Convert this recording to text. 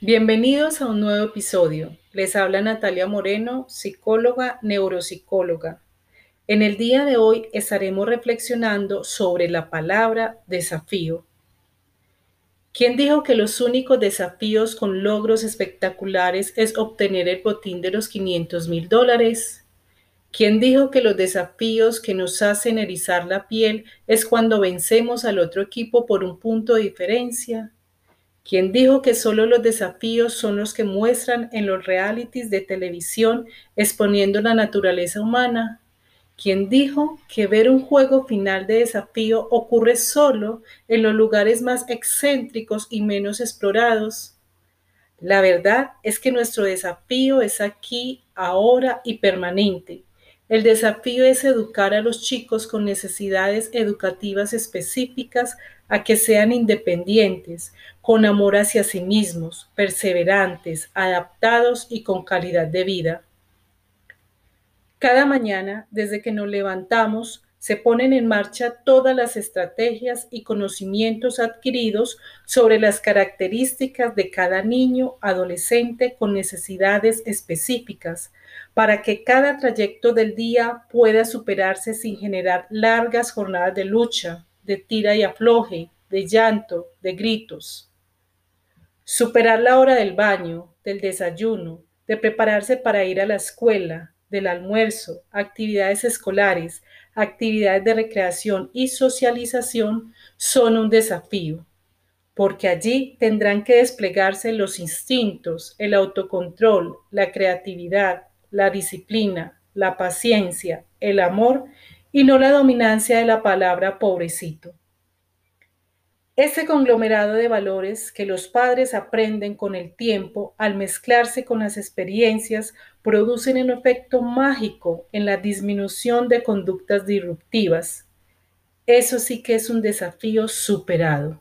Bienvenidos a un nuevo episodio. Les habla Natalia Moreno, psicóloga, neuropsicóloga. En el día de hoy estaremos reflexionando sobre la palabra desafío. ¿Quién dijo que los únicos desafíos con logros espectaculares es obtener el botín de los 500 mil dólares? ¿Quién dijo que los desafíos que nos hacen erizar la piel es cuando vencemos al otro equipo por un punto de diferencia? ¿Quién dijo que solo los desafíos son los que muestran en los realities de televisión exponiendo la naturaleza humana? ¿Quién dijo que ver un juego final de desafío ocurre solo en los lugares más excéntricos y menos explorados? La verdad es que nuestro desafío es aquí, ahora y permanente. El desafío es educar a los chicos con necesidades educativas específicas a que sean independientes, con amor hacia sí mismos, perseverantes, adaptados y con calidad de vida. Cada mañana, desde que nos levantamos, se ponen en marcha todas las estrategias y conocimientos adquiridos sobre las características de cada niño, adolescente con necesidades específicas, para que cada trayecto del día pueda superarse sin generar largas jornadas de lucha, de tira y afloje, de llanto, de gritos. Superar la hora del baño, del desayuno, de prepararse para ir a la escuela, del almuerzo, actividades escolares, actividades de recreación y socialización son un desafío, porque allí tendrán que desplegarse los instintos, el autocontrol, la creatividad, la disciplina, la paciencia, el amor y no la dominancia de la palabra pobrecito. Ese conglomerado de valores que los padres aprenden con el tiempo al mezclarse con las experiencias producen un efecto mágico en la disminución de conductas disruptivas. Eso sí que es un desafío superado.